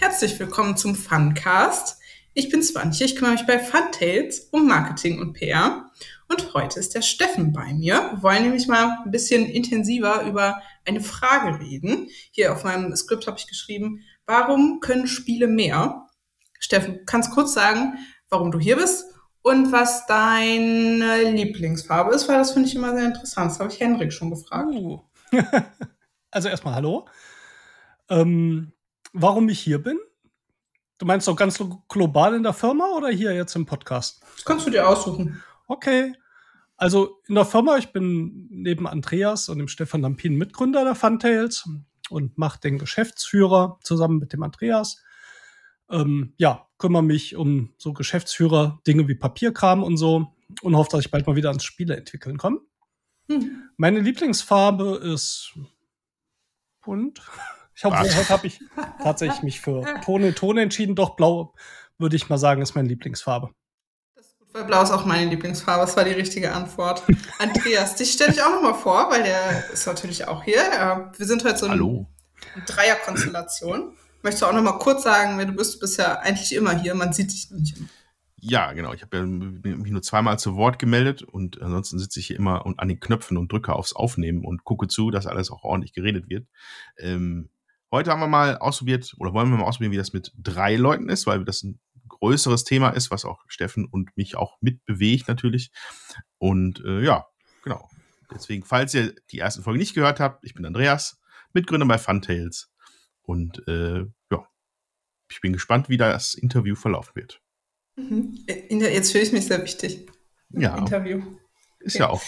Herzlich willkommen zum Funcast. Ich bin Swantje, ich kümmere mich bei Funtails um Marketing und PR. Und heute ist der Steffen bei mir. Wir wollen nämlich mal ein bisschen intensiver über eine Frage reden. Hier auf meinem Skript habe ich geschrieben, warum können Spiele mehr? Steffen, kannst kurz sagen, warum du hier bist und was deine Lieblingsfarbe ist, weil das finde ich immer sehr interessant. Das habe ich Henrik schon gefragt. Uh. also erstmal hallo. Ähm, warum ich hier bin? Du meinst doch ganz global in der Firma oder hier jetzt im Podcast? Das kannst du dir aussuchen. Okay. Also in der Firma, ich bin neben Andreas und dem Stefan Lampin Mitgründer der Funtails und mache den Geschäftsführer zusammen mit dem Andreas. Ähm, ja, kümmere mich um so Geschäftsführer-Dinge wie Papierkram und so und hoffe, dass ich bald mal wieder ans Spiele entwickeln komme. Hm. Meine Lieblingsfarbe ist bunt. Ich habe heute habe ich tatsächlich mich für Ton in Ton entschieden. Doch blau würde ich mal sagen, ist meine Lieblingsfarbe. Das ist gut, weil blau ist auch meine Lieblingsfarbe. Das war die richtige Antwort. Andreas, dich stelle ich auch noch mal vor, weil der ist natürlich auch hier. Wir sind heute so eine Dreierkonstellation. Möchtest du auch noch mal kurz sagen, wer du bist? Du bist ja eigentlich immer hier. Man sieht dich nicht immer. Ja, genau. Ich habe ja mich nur zweimal zu Wort gemeldet und ansonsten sitze ich hier immer an den Knöpfen und drücke aufs Aufnehmen und gucke zu, dass alles auch ordentlich geredet wird. Ähm, Heute haben wir mal ausprobiert oder wollen wir mal ausprobieren, wie das mit drei Leuten ist, weil das ein größeres Thema ist, was auch Steffen und mich auch mitbewegt natürlich. Und äh, ja, genau. Deswegen, falls ihr die erste Folge nicht gehört habt, ich bin Andreas, Mitgründer bei Funtails. Und äh, ja, ich bin gespannt, wie das Interview verlaufen wird. Mhm. Jetzt fühle ich mich sehr wichtig. Ja. Interview. Ist okay. ja auch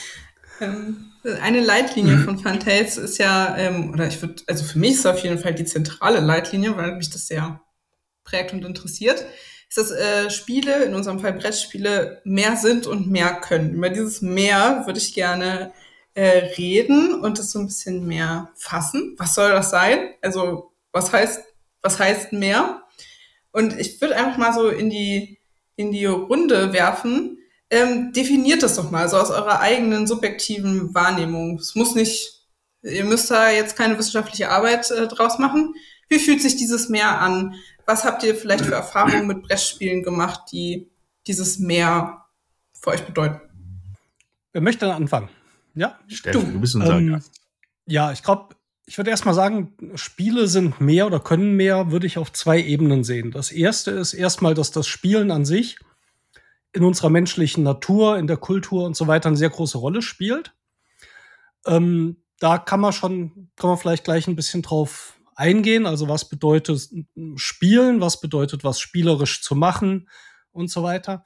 eine Leitlinie mhm. von Funtails ist ja, ähm, oder ich würde, also für mich ist es auf jeden Fall die zentrale Leitlinie, weil mich das sehr prägt und interessiert, ist, dass äh, Spiele, in unserem Fall Brettspiele, mehr sind und mehr können. Über dieses Mehr würde ich gerne äh, reden und das so ein bisschen mehr fassen. Was soll das sein? Also, was heißt, was heißt mehr? Und ich würde einfach mal so in die, in die Runde werfen, ähm, definiert das doch mal, so aus eurer eigenen subjektiven Wahrnehmung. Es muss nicht, ihr müsst da jetzt keine wissenschaftliche Arbeit äh, draus machen. Wie fühlt sich dieses Meer an? Was habt ihr vielleicht für Erfahrungen mit Brettspielen gemacht, die dieses Meer für euch bedeuten? Wer möchte dann anfangen? Ja? Steffen, du, du bist unser ähm, Gast. Ja, ich glaube, ich würde erstmal sagen, Spiele sind mehr oder können mehr, würde ich auf zwei Ebenen sehen. Das erste ist erstmal, dass das Spielen an sich in unserer menschlichen Natur, in der Kultur und so weiter eine sehr große Rolle spielt. Ähm, da kann man schon, kann man vielleicht gleich ein bisschen drauf eingehen. Also was bedeutet Spielen, was bedeutet was spielerisch zu machen und so weiter.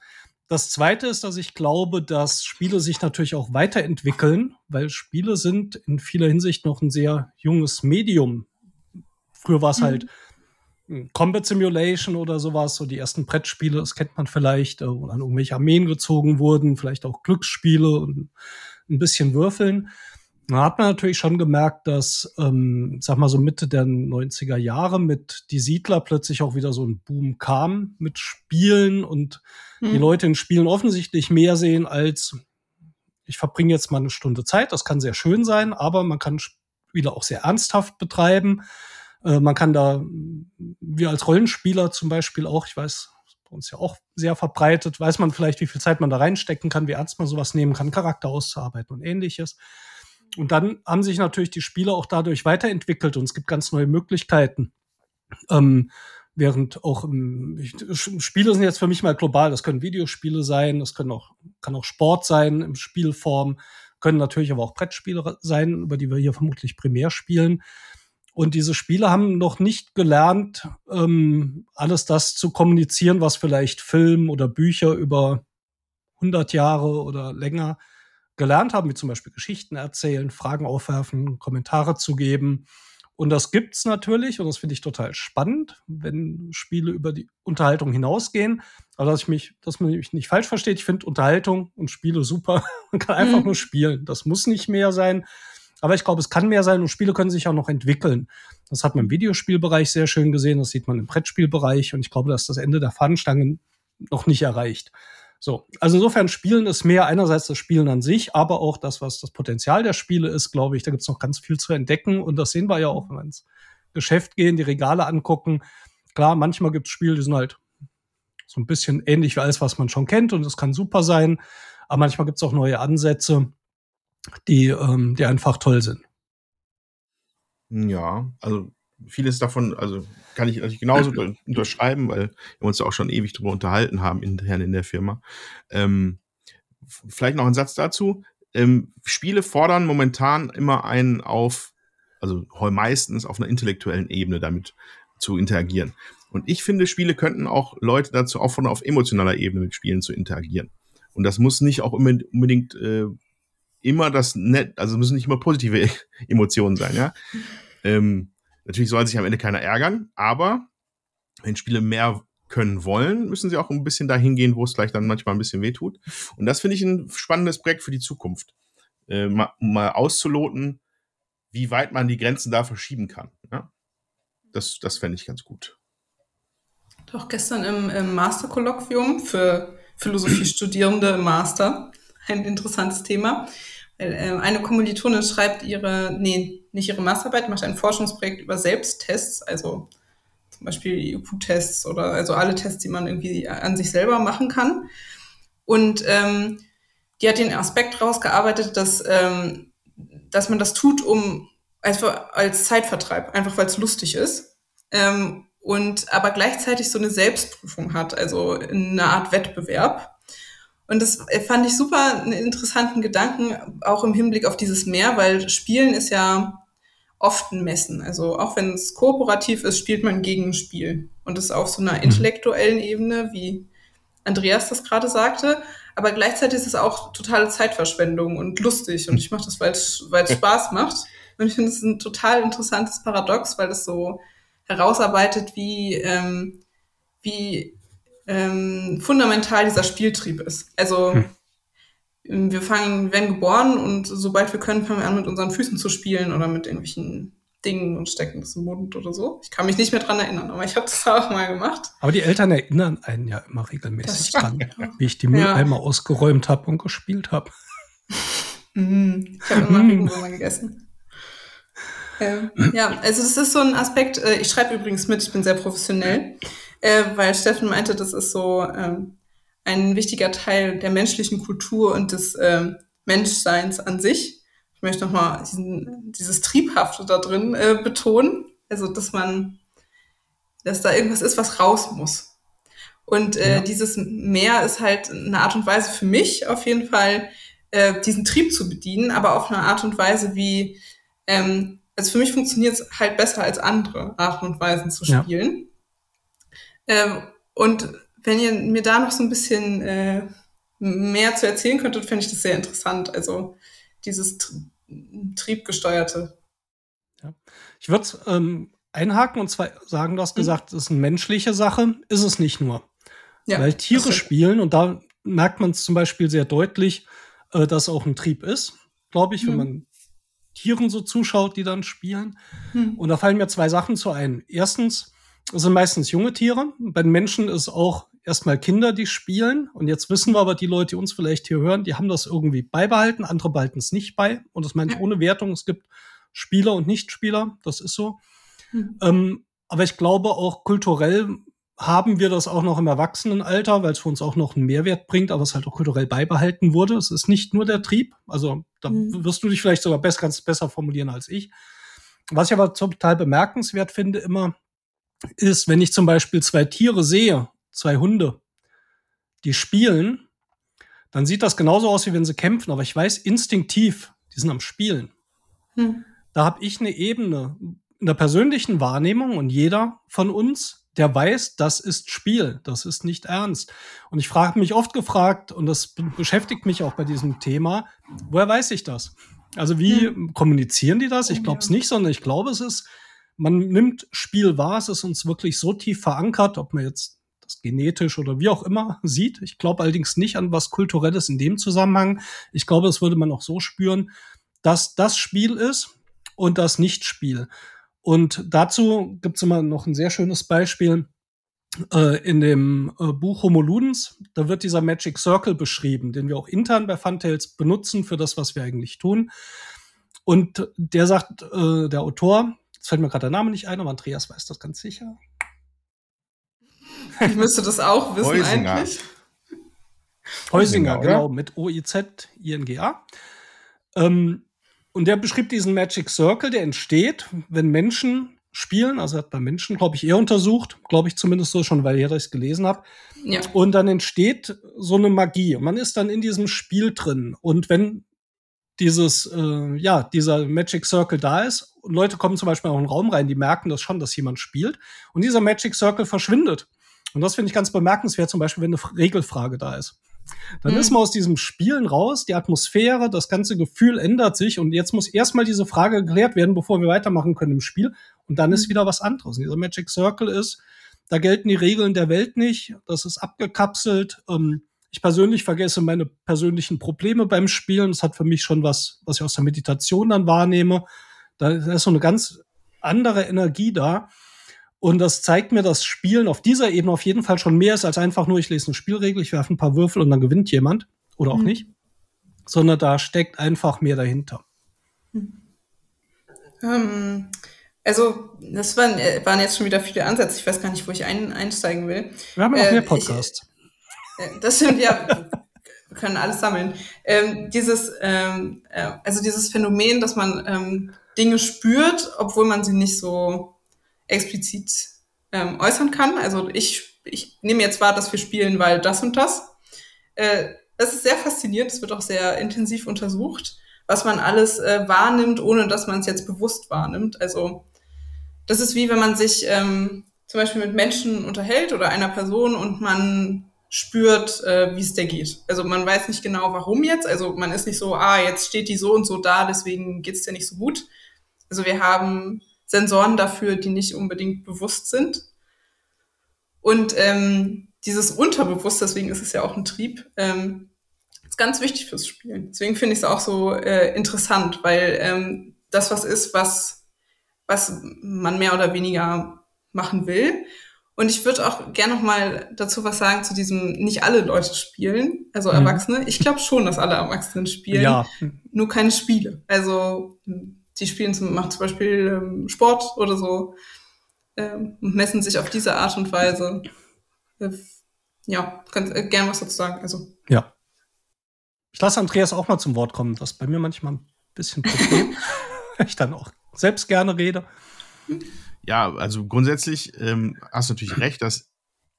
Das zweite ist, dass ich glaube, dass Spiele sich natürlich auch weiterentwickeln, weil Spiele sind in vieler Hinsicht noch ein sehr junges Medium. Früher war es halt mhm. halt Combat Simulation oder sowas, so die ersten Brettspiele, das kennt man vielleicht, äh, wo dann irgendwelche Armeen gezogen wurden, vielleicht auch Glücksspiele und ein bisschen Würfeln. Da hat man natürlich schon gemerkt, dass, ähm, sag mal so Mitte der 90er Jahre mit Die Siedler plötzlich auch wieder so ein Boom kam mit Spielen und mhm. die Leute in Spielen offensichtlich mehr sehen als ich verbringe jetzt mal eine Stunde Zeit. Das kann sehr schön sein, aber man kann Spiele auch sehr ernsthaft betreiben. Äh, man kann da, wir als Rollenspieler zum Beispiel auch, ich weiß, bei uns ja auch sehr verbreitet, weiß man vielleicht, wie viel Zeit man da reinstecken kann, wie ernst man sowas nehmen kann, Charakter auszuarbeiten und ähnliches. Und dann haben sich natürlich die Spiele auch dadurch weiterentwickelt und es gibt ganz neue Möglichkeiten. Ähm, während auch ähm, Spiele sind jetzt für mich mal global. Das können Videospiele sein, das können auch, kann auch Sport sein im Spielform, können natürlich aber auch Brettspiele sein, über die wir hier vermutlich primär spielen. Und diese Spiele haben noch nicht gelernt, ähm, alles das zu kommunizieren, was vielleicht Film oder Bücher über 100 Jahre oder länger gelernt haben, wie zum Beispiel Geschichten erzählen, Fragen aufwerfen, Kommentare zu geben. Und das gibt's natürlich und das finde ich total spannend, wenn Spiele über die Unterhaltung hinausgehen. Aber dass ich mich, dass man mich nicht falsch versteht, ich finde Unterhaltung und Spiele super. Man kann einfach mhm. nur spielen. Das muss nicht mehr sein. Aber ich glaube, es kann mehr sein und Spiele können sich auch noch entwickeln. Das hat man im Videospielbereich sehr schön gesehen, das sieht man im Brettspielbereich und ich glaube, dass das Ende der Fahnenstange noch nicht erreicht. So, also insofern Spielen ist mehr einerseits das Spielen an sich, aber auch das, was das Potenzial der Spiele ist, glaube ich, da gibt es noch ganz viel zu entdecken und das sehen wir ja auch, wenn wir ins Geschäft gehen, die Regale angucken. Klar, manchmal gibt es Spiele, die sind halt so ein bisschen ähnlich wie alles, was man schon kennt und es kann super sein. Aber manchmal gibt es auch neue Ansätze, die, ähm, die einfach toll sind. Ja, also vieles davon, also kann ich natürlich genauso unterschreiben, weil wir uns ja auch schon ewig darüber unterhalten haben intern in der Firma. Ähm, vielleicht noch ein Satz dazu. Ähm, Spiele fordern momentan immer einen auf, also meistens auf einer intellektuellen Ebene damit zu interagieren. Und ich finde, Spiele könnten auch Leute dazu auffordern, auf emotionaler Ebene mit Spielen zu interagieren. Und das muss nicht auch unbedingt äh, immer das nett, also müssen nicht immer positive Emotionen sein, ja. Ähm, natürlich soll sich am Ende keiner ärgern, aber wenn Spiele mehr können wollen, müssen sie auch ein bisschen dahin gehen, wo es vielleicht dann manchmal ein bisschen wehtut. Und das finde ich ein spannendes Projekt für die Zukunft. Äh, mal, mal auszuloten, wie weit man die Grenzen da verschieben kann. Ja? Das, das fände ich ganz gut. Doch gestern im, im Masterkolloquium für Philosophiestudierende im Master ein interessantes Thema. Weil, äh, eine Kommilitonin schreibt ihre, nee, nicht ihre Masterarbeit, macht ein Forschungsprojekt über Selbsttests, also zum Beispiel IQ-Tests oder also alle Tests, die man irgendwie an sich selber machen kann. Und ähm, die hat den Aspekt rausgearbeitet, dass, ähm, dass man das tut, um einfach als Zeitvertreib, einfach weil es lustig ist. Ähm, und aber gleichzeitig so eine Selbstprüfung hat, also eine Art Wettbewerb. Und das fand ich super einen interessanten Gedanken, auch im Hinblick auf dieses Meer, weil Spielen ist ja oft ein Messen. Also auch wenn es kooperativ ist, spielt man gegen ein Spiel. Und das auf so einer mhm. intellektuellen Ebene, wie Andreas das gerade sagte. Aber gleichzeitig ist es auch totale Zeitverschwendung und lustig. Und ich mache das, weil es Spaß macht. Und ich finde es ein total interessantes Paradox, weil es so herausarbeitet, wie, ähm, wie ähm, fundamental dieser Spieltrieb ist. Also hm. wir fangen, werden geboren und sobald wir können, fangen wir an, mit unseren Füßen zu spielen oder mit irgendwelchen Dingen und stecken das im Mund oder so. Ich kann mich nicht mehr dran erinnern, aber ich habe das auch mal gemacht. Aber die Eltern erinnern einen ja immer regelmäßig dran, wie ich die Mülleimer ja. ausgeräumt habe und gespielt habe. Mhm. Ich habe immer mhm. Regenwürmer gegessen. Ähm, ja, also das ist so ein Aspekt, äh, ich schreibe übrigens mit, ich bin sehr professionell, äh, weil Steffen meinte, das ist so ähm, ein wichtiger Teil der menschlichen Kultur und des äh, Menschseins an sich. Ich möchte nochmal dieses Triebhafte da drin äh, betonen, also dass man, dass da irgendwas ist, was raus muss. Und äh, ja. dieses Meer ist halt eine Art und Weise für mich auf jeden Fall, äh, diesen Trieb zu bedienen, aber auf eine Art und Weise, wie ähm, also für mich funktioniert es halt besser als andere Arten und Weisen zu spielen. Ja. Ähm, und wenn ihr mir da noch so ein bisschen äh, mehr zu erzählen könntet, fände ich das sehr interessant. Also dieses triebgesteuerte. Ja. Ich würde ähm, einhaken und zwar sagen, du hast mhm. gesagt, es ist eine menschliche Sache, ist es nicht nur. Ja, Weil Tiere spielen und da merkt man es zum Beispiel sehr deutlich, äh, dass auch ein Trieb ist, glaube ich, mhm. wenn man Tieren so zuschaut, die dann spielen. Hm. Und da fallen mir zwei Sachen zu ein. Erstens, es sind meistens junge Tiere. Bei den Menschen ist auch erstmal Kinder, die spielen. Und jetzt wissen wir aber, die Leute, die uns vielleicht hier hören, die haben das irgendwie beibehalten, andere behalten es nicht bei. Und das meine ich ohne Wertung. Es gibt Spieler und Nichtspieler, das ist so. Hm. Ähm, aber ich glaube auch kulturell haben wir das auch noch im Erwachsenenalter, weil es für uns auch noch einen Mehrwert bringt, aber es halt auch kulturell beibehalten wurde. Es ist nicht nur der Trieb, also da mhm. wirst du dich vielleicht sogar besser, ganz besser formulieren als ich. Was ich aber total bemerkenswert finde immer, ist, wenn ich zum Beispiel zwei Tiere sehe, zwei Hunde, die spielen, dann sieht das genauso aus, wie wenn sie kämpfen, aber ich weiß instinktiv, die sind am Spielen. Mhm. Da habe ich eine Ebene in der persönlichen Wahrnehmung und jeder von uns der weiß, das ist Spiel, das ist nicht ernst. Und ich frage mich oft gefragt, und das beschäftigt mich auch bei diesem Thema, woher weiß ich das? Also wie hm. kommunizieren die das? Ich glaube es nicht, sondern ich glaube, es ist, man nimmt Spiel wahr, es ist uns wirklich so tief verankert, ob man jetzt das genetisch oder wie auch immer sieht. Ich glaube allerdings nicht an was Kulturelles in dem Zusammenhang. Ich glaube, das würde man auch so spüren, dass das Spiel ist und das Nicht-Spiel. Und dazu gibt es immer noch ein sehr schönes Beispiel äh, in dem äh, Buch Homo Ludens. Da wird dieser Magic Circle beschrieben, den wir auch intern bei Funtails benutzen für das, was wir eigentlich tun. Und der sagt, äh, der Autor, jetzt fällt mir gerade der Name nicht ein, aber Andreas weiß das ganz sicher. Ich müsste das auch wissen Heusinger. eigentlich. Heusinger, oder? genau, mit O-I-Z-I-N-G-A. Ähm, und der beschrieb diesen Magic Circle, der entsteht, wenn Menschen spielen, also hat bei Menschen, glaube ich, eher untersucht, glaube ich zumindest so schon, weil ich es gelesen habe. Ja. Und dann entsteht so eine Magie. Und man ist dann in diesem Spiel drin. Und wenn dieses, äh, ja, dieser Magic Circle da ist, und Leute kommen zum Beispiel auch in einen Raum rein, die merken das schon, dass jemand spielt. Und dieser Magic Circle verschwindet. Und das finde ich ganz bemerkenswert, zum Beispiel, wenn eine Regelfrage da ist. Dann Mhm. ist man aus diesem Spielen raus, die Atmosphäre, das ganze Gefühl ändert sich und jetzt muss erstmal diese Frage geklärt werden, bevor wir weitermachen können im Spiel. Und dann ist Mhm. wieder was anderes. Und dieser Magic Circle ist, da gelten die Regeln der Welt nicht, das ist abgekapselt. Ähm, ich persönlich vergesse meine persönlichen Probleme beim Spielen. Das hat für mich schon was, was ich aus der Meditation dann wahrnehme. Da ist so eine ganz andere Energie da. Und das zeigt mir, dass Spielen auf dieser Ebene auf jeden Fall schon mehr ist als einfach nur, ich lese eine Spielregel, ich werfe ein paar Würfel und dann gewinnt jemand. Oder auch Mhm. nicht. Sondern da steckt einfach mehr dahinter. Ähm, also, das waren, äh, waren jetzt schon wieder viele Ansätze. Ich weiß gar nicht, wo ich ein, einsteigen will. Wir haben ja noch Äh, mehr Podcasts. Äh, Das stimmt, ja. Wir können alles sammeln. Ähm, dieses, ähm, äh, also dieses Phänomen, dass man ähm, Dinge spürt, obwohl man sie nicht so explizit ähm, äußern kann. Also ich, ich nehme jetzt wahr, dass wir spielen, weil das und das. Äh, das ist sehr faszinierend. Es wird auch sehr intensiv untersucht, was man alles äh, wahrnimmt, ohne dass man es jetzt bewusst wahrnimmt. Also das ist wie wenn man sich ähm, zum Beispiel mit Menschen unterhält oder einer Person und man spürt, äh, wie es der geht. Also man weiß nicht genau, warum jetzt. Also man ist nicht so, ah, jetzt steht die so und so da, deswegen geht's dir nicht so gut. Also wir haben Sensoren dafür, die nicht unbedingt bewusst sind. Und ähm, dieses Unterbewusst, deswegen ist es ja auch ein Trieb, ähm, ist ganz wichtig fürs Spielen. Deswegen finde ich es auch so äh, interessant, weil ähm, das was ist, was, was man mehr oder weniger machen will. Und ich würde auch gerne noch mal dazu was sagen zu diesem, nicht alle Leute spielen, also Mhm. Erwachsene. Ich glaube schon, dass alle Erwachsenen spielen Ja, nur keine Spiele. Also die spielen zum, machen zum Beispiel ähm, Sport oder so ähm, und messen sich auf diese Art und Weise. Äh, ja, kannst äh, gerne was dazu sagen. Also ja. Ich lasse Andreas auch mal zum Wort kommen. Das ist bei mir manchmal ein bisschen Problem, weil ich dann auch selbst gerne rede. Ja, also grundsätzlich ähm, hast du natürlich recht, dass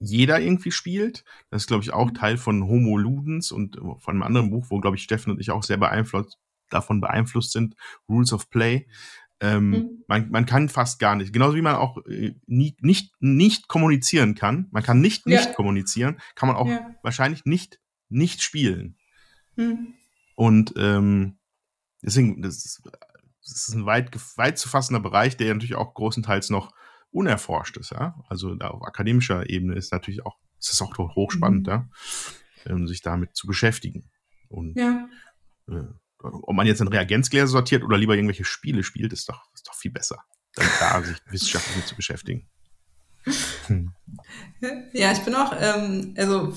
jeder irgendwie spielt. Das ist, glaube ich, auch Teil von Homo Ludens und äh, von einem anderen Buch, wo, glaube ich, Steffen und ich auch sehr beeinflusst, davon beeinflusst sind, Rules of Play. Ähm, Mhm. man, man kann fast gar nicht, genauso wie man auch äh, nie, nicht, nicht kommunizieren kann, man kann nicht Ja. nicht kommunizieren, kann man auch Ja. wahrscheinlich nicht nicht spielen. hm, Und ähm, deswegen, das ist, das ist ein weit, weit zu fassender Bereich, der natürlich auch großenteils noch unerforscht ist. Ja? Also auf akademischer Ebene ist natürlich auch, ist es auch doch hochspannend, Mhm. ja? ähm, sich damit zu beschäftigen. Und ja. äh, ob man jetzt in Reagenzgläser sortiert oder lieber irgendwelche Spiele spielt, ist doch, ist doch viel besser, dann da sich wissenschaftlich mit zu beschäftigen. Hm. Ja, ich bin auch, ähm, also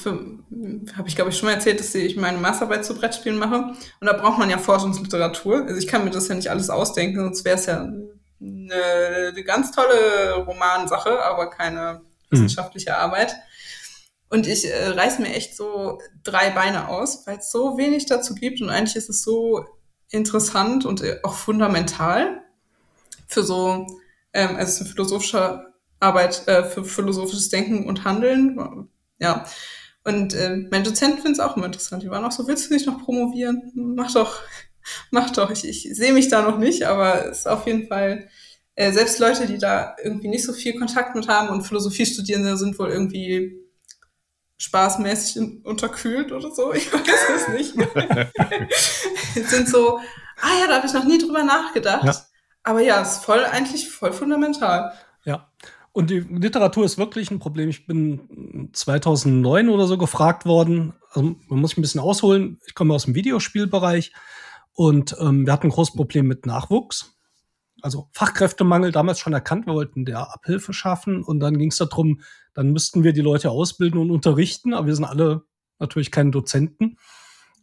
habe ich glaube ich schon mal erzählt, dass ich meine Masterarbeit zu Brettspielen mache. Und da braucht man ja Forschungsliteratur. Also ich kann mir das ja nicht alles ausdenken, sonst wäre es ja eine, eine ganz tolle Romansache, aber keine wissenschaftliche Arbeit. Und ich äh, reiß mir echt so drei Beine aus, weil es so wenig dazu gibt. Und eigentlich ist es so interessant und äh, auch fundamental für so, ähm, also es ist eine philosophische Arbeit äh, für philosophisches Denken und Handeln. Ja. Und äh, mein Dozent findet es auch immer interessant. Die waren auch so, willst du nicht noch promovieren? Mach doch, mach doch. Ich, ich sehe mich da noch nicht, aber es ist auf jeden Fall, äh, selbst Leute, die da irgendwie nicht so viel Kontakt mit haben und Philosophiestudierende sind wohl irgendwie spaßmäßig unterkühlt oder so. Ich weiß es nicht. sind so, ah ja, da habe ich noch nie drüber nachgedacht. Ja. Aber ja, ist voll eigentlich voll fundamental. Ja. Und die Literatur ist wirklich ein Problem. Ich bin 2009 oder so gefragt worden. Also man muss ich ein bisschen ausholen. Ich komme aus dem Videospielbereich und ähm, wir hatten ein großes Problem mit Nachwuchs. Also Fachkräftemangel damals schon erkannt. Wir wollten der Abhilfe schaffen und dann ging es darum, dann müssten wir die Leute ausbilden und unterrichten. Aber wir sind alle natürlich keine Dozenten.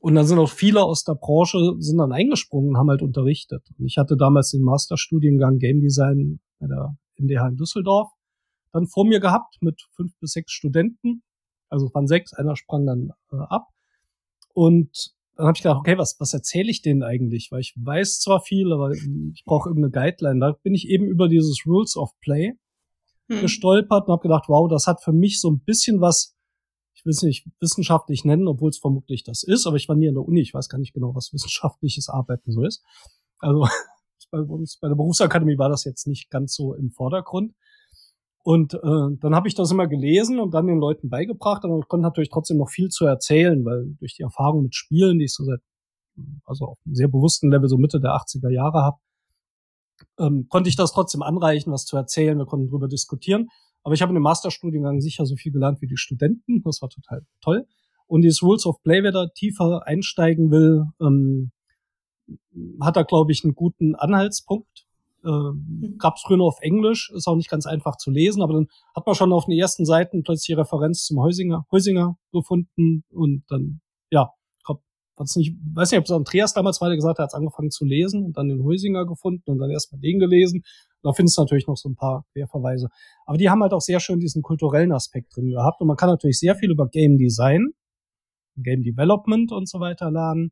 Und dann sind auch viele aus der Branche sind dann eingesprungen und haben halt unterrichtet. Und ich hatte damals den Masterstudiengang Game Design bei der MDH in Düsseldorf. Dann vor mir gehabt mit fünf bis sechs Studenten. Also es waren sechs, einer sprang dann äh, ab. Und dann habe ich gedacht, okay, was, was erzähle ich denen eigentlich? Weil ich weiß zwar viel, aber ich brauche irgendeine Guideline. Da bin ich eben über dieses Rules of Play hm. gestolpert und habe gedacht, wow, das hat für mich so ein bisschen was, ich will es nicht wissenschaftlich nennen, obwohl es vermutlich das ist, aber ich war nie an der Uni, ich weiß gar nicht genau, was wissenschaftliches Arbeiten so ist. Also bei uns bei der Berufsakademie war das jetzt nicht ganz so im Vordergrund. Und äh, dann habe ich das immer gelesen und dann den Leuten beigebracht, ich konnte natürlich trotzdem noch viel zu erzählen, weil durch die Erfahrung mit Spielen, die ich so seit, also auf einem sehr bewussten Level so Mitte der 80er Jahre habe, ähm, konnte ich das trotzdem anreichen, was zu erzählen. Wir konnten drüber diskutieren. Aber ich habe in dem Masterstudiengang sicher so viel gelernt wie die Studenten. Das war total toll. Und dieses Rules of Play, wer da tiefer einsteigen will, ähm, hat da, glaube ich, einen guten Anhaltspunkt. Ähm, mhm. Gab es früher nur auf Englisch, ist auch nicht ganz einfach zu lesen, aber dann hat man schon auf den ersten Seiten plötzlich die Referenz zum Heusinger, Heusinger gefunden und dann, ja, was nicht, weiß nicht, ob es Andreas damals weiter gesagt hat, er hat angefangen zu lesen und dann den Heusinger gefunden und dann erstmal den gelesen. Da findest du natürlich noch so ein paar Querverweise. Aber die haben halt auch sehr schön diesen kulturellen Aspekt drin gehabt und man kann natürlich sehr viel über Game Design, Game Development und so weiter lernen.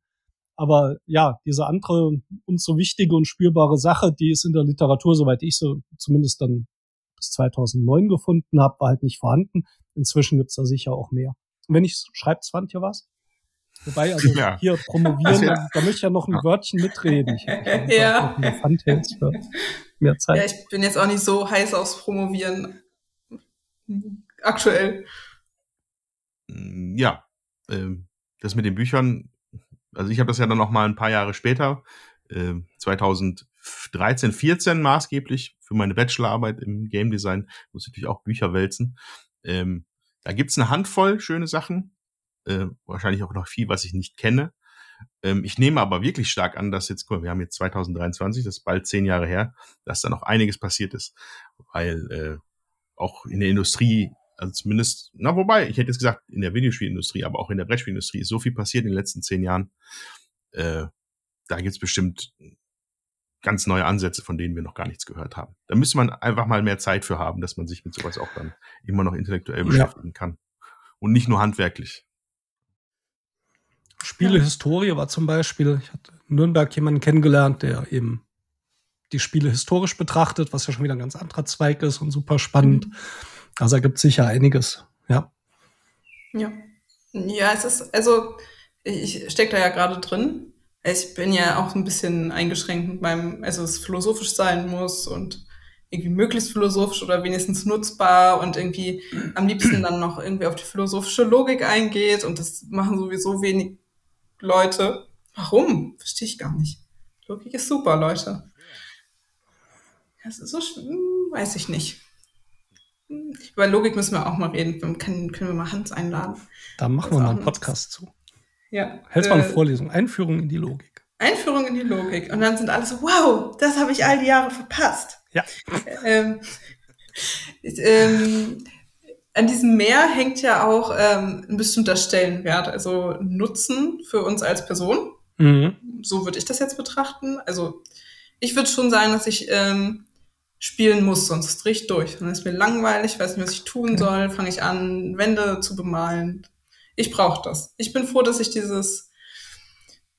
Aber ja, diese andere uns so wichtige und spürbare Sache, die ist in der Literatur, soweit ich so zumindest dann bis 2009 gefunden habe, war halt nicht vorhanden. Inzwischen gibt's da sicher auch mehr. Und wenn ich schreibt Swantje was? Wobei, also ja. hier promovieren, ja. da möchte ich ja noch ein Wörtchen mitreden. Ich, ich ja. für mehr Zeit. Ja, ich bin jetzt auch nicht so heiß aufs Promovieren aktuell. Ja, ähm, das mit den Büchern also ich habe das ja dann noch mal ein paar Jahre später, äh, 2013, 14 maßgeblich für meine Bachelorarbeit im Game Design, muss ich natürlich auch Bücher wälzen. Ähm, da gibt's eine Handvoll schöne Sachen, äh, wahrscheinlich auch noch viel, was ich nicht kenne. Ähm, ich nehme aber wirklich stark an, dass jetzt, guck mal, wir haben jetzt 2023, das ist bald zehn Jahre her, dass da noch einiges passiert ist, weil äh, auch in der Industrie also zumindest, na wobei, ich hätte jetzt gesagt, in der Videospielindustrie, aber auch in der Brettspielindustrie ist so viel passiert in den letzten zehn Jahren. Äh, da gibt's bestimmt ganz neue Ansätze, von denen wir noch gar nichts gehört haben. Da müsste man einfach mal mehr Zeit für haben, dass man sich mit sowas auch dann immer noch intellektuell beschäftigen ja. kann. Und nicht nur handwerklich. Spielehistorie war zum Beispiel, ich hatte in Nürnberg jemanden kennengelernt, der eben die Spiele historisch betrachtet, was ja schon wieder ein ganz anderer Zweig ist und super spannend. Mhm. Also ergibt sicher einiges, ja. Ja. Ja, es ist, also ich stecke da ja gerade drin. Ich bin ja auch ein bisschen eingeschränkt mit meinem, also es philosophisch sein muss und irgendwie möglichst philosophisch oder wenigstens nutzbar und irgendwie am liebsten dann noch irgendwie auf die philosophische Logik eingeht und das machen sowieso wenig Leute. Warum? Verstehe ich gar nicht. Logik ist super, Leute. Das ist so, weiß ich nicht. Über Logik müssen wir auch mal reden. Können, können wir mal Hans einladen? Da machen wir mal einen Podcast zu. Ja. Hältst äh, mal eine Vorlesung. Einführung in die Logik. Einführung in die Logik. Und dann sind alle so, wow, das habe ich all die Jahre verpasst. Ja. Ähm, ähm, an diesem Meer hängt ja auch ähm, ein bestimmter Stellenwert, also Nutzen für uns als Person. Mhm. So würde ich das jetzt betrachten. Also ich würde schon sagen, dass ich ähm, spielen muss, sonst drehe ich durch. Dann ist mir langweilig, weiß nicht, was ich tun soll, fange ich an, Wände zu bemalen. Ich brauche das. Ich bin froh, dass ich dieses,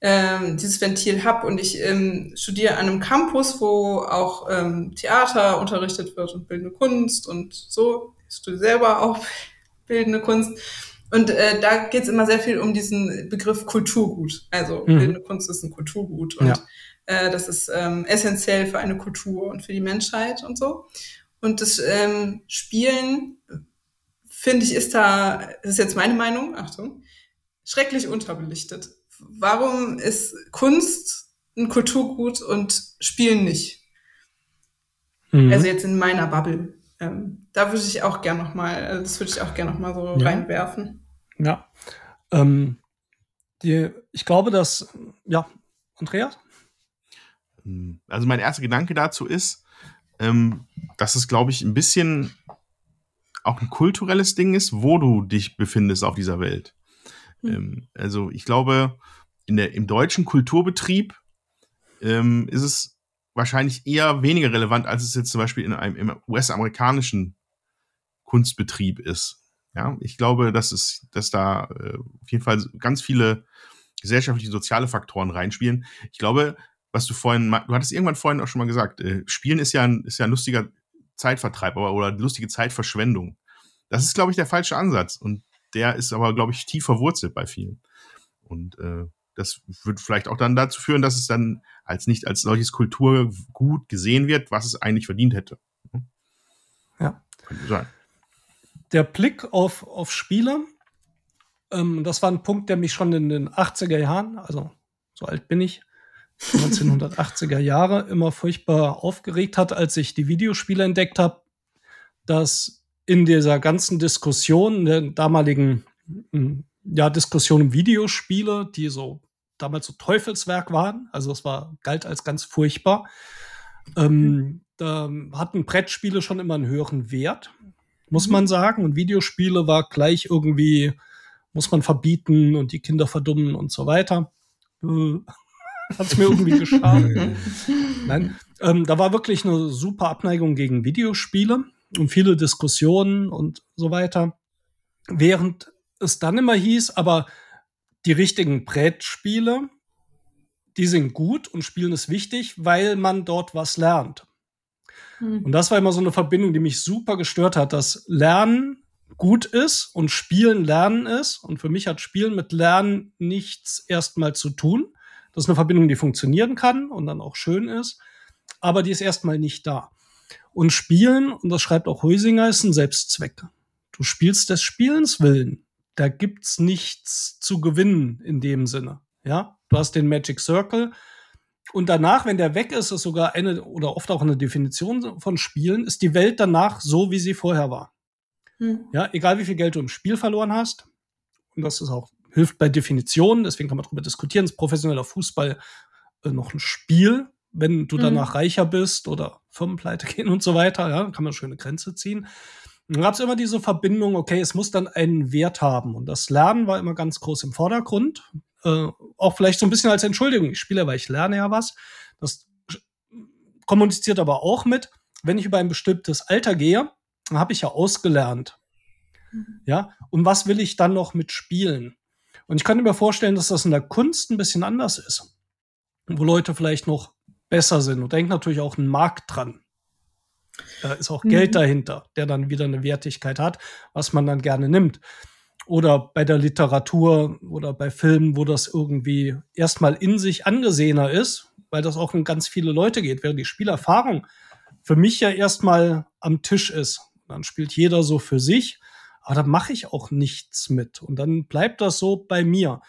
ähm, dieses Ventil habe und ich ähm, studiere an einem Campus, wo auch ähm, Theater unterrichtet wird und bildende Kunst und so. Ich studiere selber auch bildende Kunst. Und äh, da geht es immer sehr viel um diesen Begriff Kulturgut. Also mhm. bildende Kunst ist ein Kulturgut. Und ja. Äh, das ist ähm, essentiell für eine Kultur und für die Menschheit und so. Und das ähm, Spielen, finde ich, ist da, das ist jetzt meine Meinung, Achtung, schrecklich unterbelichtet. Warum ist Kunst ein Kulturgut und Spielen nicht? Mhm. Also jetzt in meiner Bubble. Ähm, da würde ich auch gern noch mal, also das würde ich auch gern noch mal so ja. reinwerfen. Ja. Ähm, die, ich glaube, dass, ja, Andreas? Hm. Also mein erster Gedanke dazu ist, ähm, dass es, glaube ich, ein bisschen auch ein kulturelles Ding ist, wo du dich befindest auf dieser Welt. Mhm. Ähm, also ich glaube, in der, im deutschen Kulturbetrieb ähm, ist es wahrscheinlich eher weniger relevant, als es jetzt zum Beispiel in einem US-amerikanischen Kunstbetrieb ist. Ja, ich glaube, dass es, dass da äh, auf jeden Fall ganz viele gesellschaftliche, soziale Faktoren reinspielen. Ich glaube, was du vorhin, du hattest irgendwann vorhin auch schon mal gesagt, äh, Spielen ist ja ein, ist ja ein lustiger Zeitvertreib oder, oder lustige Zeitverschwendung. Das ist, glaube ich, der falsche Ansatz. Und der ist aber, glaube ich, tief verwurzelt bei vielen. Und äh, das wird vielleicht auch dann dazu führen, dass es dann als nicht als solches Kulturgut gesehen wird, was es eigentlich verdient hätte. Ja. Könnte sein. Der Blick auf, auf Spiele, ähm, das war ein Punkt, der mich schon in den 80er Jahren, also so alt bin ich, 1980er Jahre immer furchtbar aufgeregt hat, als ich die Videospiele entdeckt habe, dass in dieser ganzen Diskussion, der damaligen hm, ja, Diskussion um Videospiele, die so damals so Teufelswerk waren, also es war, galt als ganz furchtbar, ähm, da hatten Brettspiele schon immer einen höheren Wert, muss man mhm. sagen. Und Videospiele war gleich irgendwie, muss man verbieten und die Kinder verdummen und so weiter. Hat es mir irgendwie geschadet. Nein. Ähm, da war wirklich eine super Abneigung gegen Videospiele und viele Diskussionen und so weiter. Während es dann immer hieß, aber die richtigen Brettspiele, die sind gut und Spielen ist wichtig, weil man dort was lernt. Hm. Und das war immer so eine Verbindung, die mich super gestört hat, dass Lernen gut ist und Spielen Lernen ist. Und für mich hat Spielen mit Lernen nichts erstmal zu tun. Das ist eine Verbindung, die funktionieren kann und dann auch schön ist, aber die ist erstmal nicht da. Und Spielen, und das schreibt auch Heusinger, ist ein Selbstzweck. Du spielst des Spielens willen. Da gibt's nichts zu gewinnen in dem Sinne. Ja, du hast den Magic Circle. Und danach, wenn der weg ist, ist sogar eine oder oft auch eine Definition von Spielen, ist die Welt danach so, wie sie vorher war. Hm. Ja, egal wie viel Geld du im Spiel verloren hast. Und das ist auch hilft bei Definitionen, deswegen kann man darüber diskutieren, ist professioneller Fußball äh, noch ein Spiel, wenn du mhm. danach reicher bist oder Firmenpleite gehen und so weiter, ja, kann man eine schöne Grenze ziehen. Dann gab es immer diese Verbindung, okay, es muss dann einen Wert haben. Und das Lernen war immer ganz groß im Vordergrund. Äh, auch vielleicht so ein bisschen als Entschuldigung, ich spiele, weil ich lerne ja was. Das kommuniziert aber auch mit, wenn ich über ein bestimmtes Alter gehe, dann habe ich ja ausgelernt. Mhm. Ja, und was will ich dann noch mit spielen? Und ich könnte mir vorstellen, dass das in der Kunst ein bisschen anders ist. Wo Leute vielleicht noch besser sind. Und hängt natürlich auch ein Markt dran. Da ist auch mhm. Geld dahinter, der dann wieder eine Wertigkeit hat, was man dann gerne nimmt. Oder bei der Literatur oder bei Filmen, wo das irgendwie erstmal in sich angesehener ist, weil das auch um ganz viele Leute geht, während die Spielerfahrung für mich ja erstmal am Tisch ist. Dann spielt jeder so für sich aber da mache ich auch nichts mit. Und dann bleibt das so bei mir.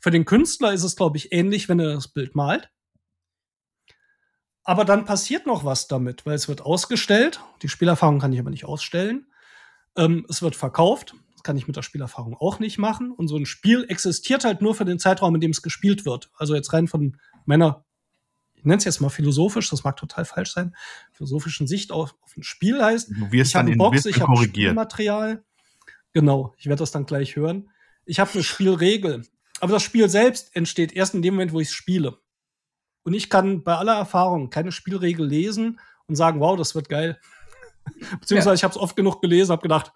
Für den Künstler ist es, glaube ich, ähnlich, wenn er das Bild malt. Aber dann passiert noch was damit, weil es wird ausgestellt. Die Spielerfahrung kann ich aber nicht ausstellen. Ähm, es wird verkauft. Das kann ich mit der Spielerfahrung auch nicht machen. Und so ein Spiel existiert halt nur für den Zeitraum, in dem es gespielt wird. Also jetzt rein von meiner, ich nenne es jetzt mal philosophisch, das mag total falsch sein, philosophischen Sicht auf, auf ein Spiel heißt, du wirst ich habe eine Box, ich habe Spielmaterial. Genau, ich werde das dann gleich hören. Ich habe eine Spielregel. Aber das Spiel selbst entsteht erst in dem Moment, wo ich es spiele. Und ich kann bei aller Erfahrung keine Spielregel lesen und sagen, wow, das wird geil. Beziehungsweise ja. ich habe es oft genug gelesen, habe gedacht,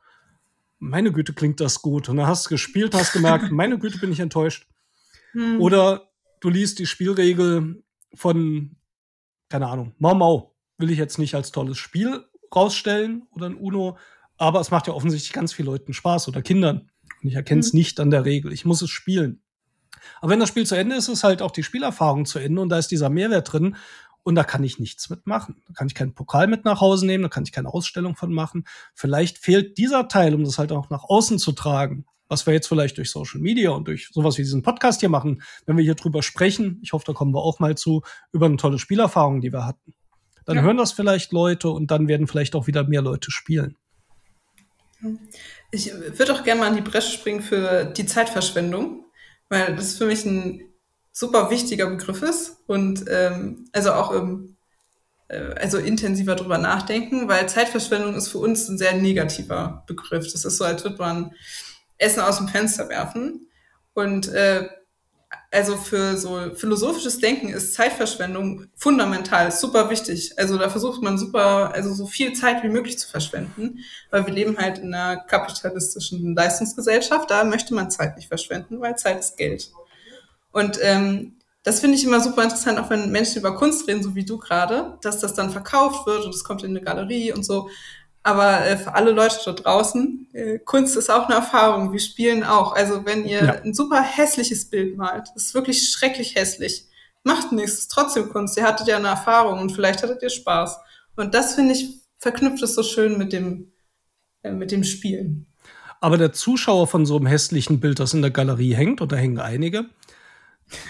meine Güte, klingt das gut. Und dann hast du gespielt, hast gemerkt, meine Güte, bin ich enttäuscht. Hm. Oder du liest die Spielregel von, keine Ahnung, Mau Mau. Will ich jetzt nicht als tolles Spiel rausstellen oder ein Uno, aber es macht ja offensichtlich ganz vielen Leuten Spaß oder Kindern. Und ich erkenne es mhm. nicht an der Regel. Ich muss es spielen. Aber wenn das Spiel zu Ende ist, ist halt auch die Spielerfahrung zu Ende und da ist dieser Mehrwert drin. Und da kann ich nichts mitmachen. Da kann ich keinen Pokal mit nach Hause nehmen, da kann ich keine Ausstellung von machen. Vielleicht fehlt dieser Teil, um das halt auch nach außen zu tragen, was wir jetzt vielleicht durch Social Media und durch sowas wie diesen Podcast hier machen, wenn wir hier drüber sprechen. Ich hoffe, da kommen wir auch mal zu, über eine tolle Spielerfahrung, die wir hatten. Dann ja. hören das vielleicht Leute und dann werden vielleicht auch wieder mehr Leute spielen. Ich würde auch gerne mal an die Bresche springen für die Zeitverschwendung, weil das für mich ein super wichtiger Begriff ist und ähm, also auch im, äh, also intensiver drüber nachdenken, weil Zeitverschwendung ist für uns ein sehr negativer Begriff. Das ist so, als würde man Essen aus dem Fenster werfen. Und äh, also für so philosophisches Denken ist Zeitverschwendung fundamental, super wichtig. Also da versucht man super, also so viel Zeit wie möglich zu verschwenden, weil wir leben halt in einer kapitalistischen Leistungsgesellschaft. Da möchte man Zeit nicht verschwenden, weil Zeit ist Geld. Und ähm, das finde ich immer super interessant, auch wenn Menschen über Kunst reden, so wie du gerade, dass das dann verkauft wird und es kommt in eine Galerie und so. Aber äh, für alle Leute da draußen, äh, Kunst ist auch eine Erfahrung, wir spielen auch. Also wenn ihr ja. ein super hässliches Bild malt, ist wirklich schrecklich hässlich, macht nichts, ist trotzdem Kunst. Ihr hattet ja eine Erfahrung und vielleicht hattet ihr Spaß. Und das finde ich verknüpft es so schön mit dem, äh, mit dem Spielen. Aber der Zuschauer von so einem hässlichen Bild, das in der Galerie hängt, und da hängen einige,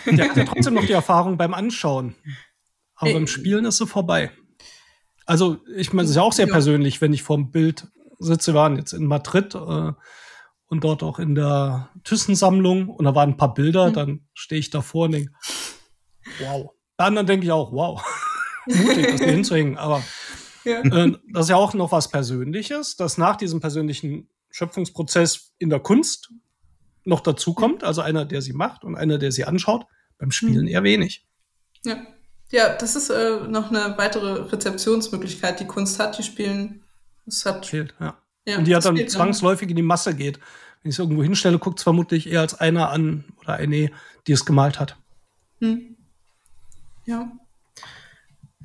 der hat ja trotzdem noch die Erfahrung beim Anschauen. Aber beim Spielen ist sie vorbei. Also, ich meine, es ist ja auch sehr ja. persönlich, wenn ich vorm Bild sitze. Wir waren jetzt in Madrid äh, und dort auch in der Thyssen-Sammlung und da waren ein paar Bilder. Mhm. Dann stehe ich davor und denke, wow. Dann, dann denke ich auch, wow. Mutig, das hier hinzuhängen. Aber ja. äh, das ist ja auch noch was Persönliches, dass nach diesem persönlichen Schöpfungsprozess in der Kunst noch dazukommt. Also einer, der sie macht und einer, der sie anschaut. Beim Spielen mhm. eher wenig. Ja. Ja, das ist äh, noch eine weitere Rezeptionsmöglichkeit, die Kunst hat. Die spielen, es hat. Fehlt, ja. ja und die hat dann zwangsläufig in die Masse geht. Wenn ich es irgendwo hinstelle, guckt es vermutlich eher als einer an oder eine, die es gemalt hat. Hm. Ja.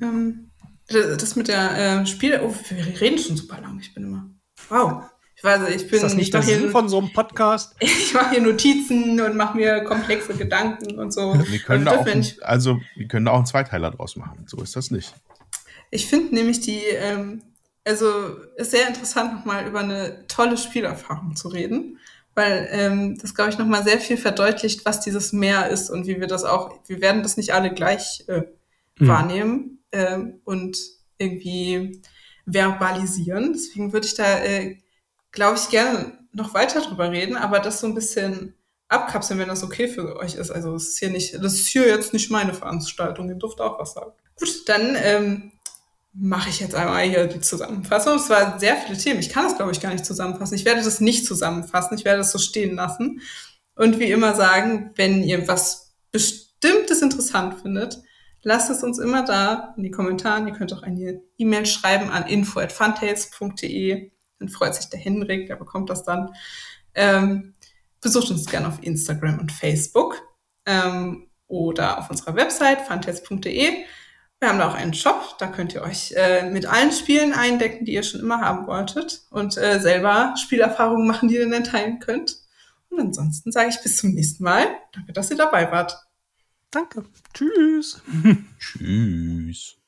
Ähm, das mit der äh, Spiel. Oh, wir reden schon super lang. Ich bin immer. Wow. Ich weiß, ich bin. Ist das nicht der Sinn von so einem Podcast? ich mache hier Notizen und mache mir komplexe Gedanken und so. Wir können, da auch, also, wir können da auch einen Zweiteiler draus machen. So ist das nicht. Ich finde nämlich die, ähm, also ist sehr interessant, nochmal über eine tolle Spielerfahrung zu reden, weil ähm, das, glaube ich, nochmal sehr viel verdeutlicht, was dieses Meer ist und wie wir das auch, wir werden das nicht alle gleich äh, mhm. wahrnehmen ähm, und irgendwie verbalisieren. Deswegen würde ich da äh, glaube ich, gerne noch weiter drüber reden, aber das so ein bisschen abkapseln, wenn das okay für euch ist. Also es ist hier nicht, das ist hier jetzt nicht meine Veranstaltung, ihr dürft auch was sagen. Gut, dann ähm, mache ich jetzt einmal hier die Zusammenfassung. Es waren sehr viele Themen. Ich kann das, glaube ich, gar nicht zusammenfassen. Ich werde das nicht zusammenfassen. Ich werde das so stehen lassen. Und wie immer sagen, wenn ihr was Bestimmtes interessant findet, lasst es uns immer da in die Kommentare. Ihr könnt auch eine E-Mail schreiben an info.funtails.de dann freut sich der Henrik, der bekommt das dann. Ähm, besucht uns gerne auf Instagram und Facebook ähm, oder auf unserer Website fantest.de. Wir haben da auch einen Shop, da könnt ihr euch äh, mit allen Spielen eindecken, die ihr schon immer haben wolltet und äh, selber Spielerfahrungen machen, die ihr dann teilen könnt. Und ansonsten sage ich bis zum nächsten Mal. Danke, dass ihr dabei wart. Danke. Tschüss. Tschüss.